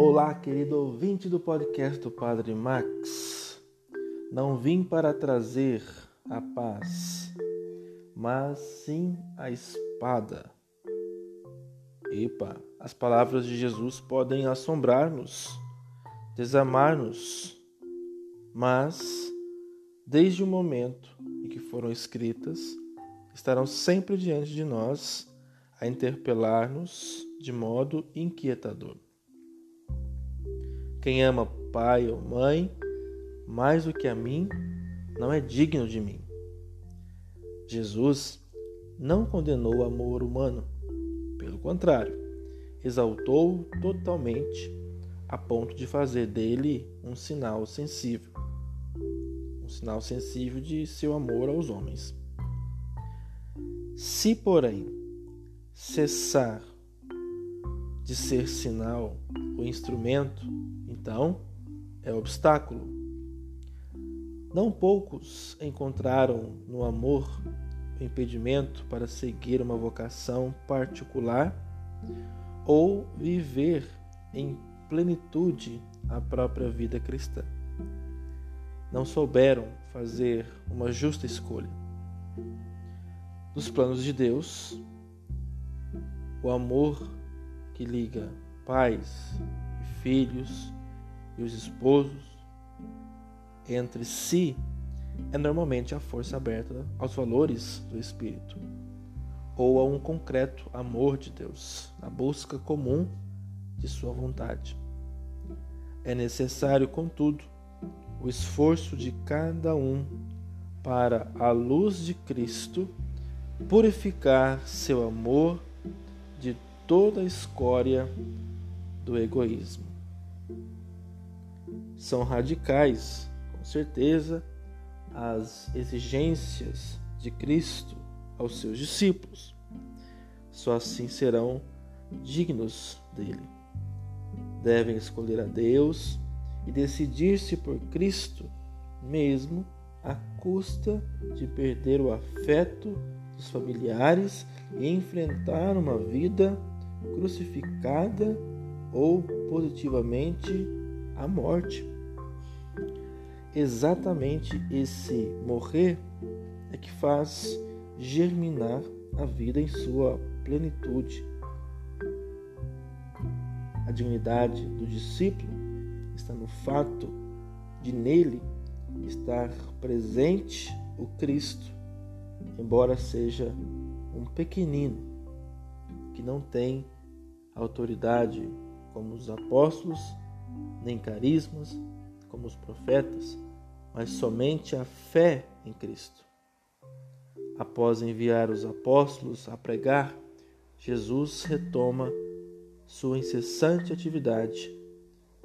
Olá, querido ouvinte do podcast do Padre Max. Não vim para trazer a paz, mas sim a espada. Epa, as palavras de Jesus podem assombrar-nos, desamar-nos, mas desde o momento em que foram escritas, estarão sempre diante de nós a interpelar-nos de modo inquietador. Quem ama pai ou mãe mais do que a mim não é digno de mim. Jesus não condenou o amor humano, pelo contrário, exaltou totalmente a ponto de fazer dele um sinal sensível um sinal sensível de seu amor aos homens. Se, porém, cessar de ser sinal ou instrumento, então é obstáculo. Não poucos encontraram no amor o impedimento para seguir uma vocação particular ou viver em plenitude a própria vida cristã não souberam fazer uma justa escolha. Dos planos de Deus, o amor que liga pais e filhos e os esposos entre si é normalmente a força aberta aos valores do Espírito ou a um concreto amor de Deus, na busca comum de Sua vontade. É necessário, contudo, o esforço de cada um para, à luz de Cristo, purificar seu amor de toda a escória do egoísmo. São radicais, com certeza, as exigências de Cristo aos seus discípulos. Só assim serão dignos dele. Devem escolher a Deus e decidir-se por Cristo, mesmo à custa de perder o afeto dos familiares e enfrentar uma vida crucificada ou positivamente a morte. Exatamente esse morrer é que faz germinar a vida em sua plenitude. A dignidade do discípulo está no fato de nele estar presente o Cristo, embora seja um pequenino que não tem autoridade como os apóstolos, nem carismas como os profetas, mas somente a fé em Cristo. Após enviar os apóstolos a pregar, Jesus retoma sua incessante atividade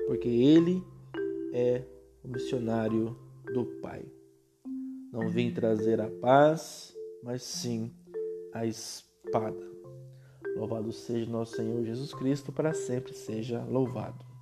porque ele é o missionário do Pai. Não vim trazer a paz, mas sim a espada. Louvado seja nosso Senhor Jesus Cristo, para sempre seja louvado.